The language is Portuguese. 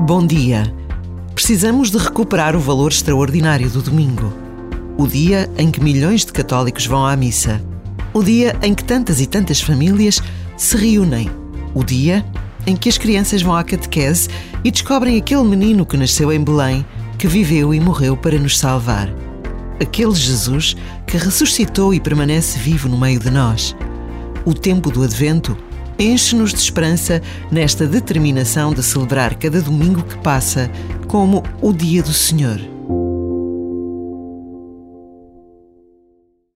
Bom dia. Precisamos de recuperar o valor extraordinário do domingo. O dia em que milhões de católicos vão à missa. O dia em que tantas e tantas famílias se reúnem. O dia em que as crianças vão à catequese e descobrem aquele menino que nasceu em Belém, que viveu e morreu para nos salvar. Aquele Jesus que ressuscitou e permanece vivo no meio de nós. O tempo do Advento enche-nos de esperança nesta determinação de celebrar cada domingo que passa como o Dia do Senhor.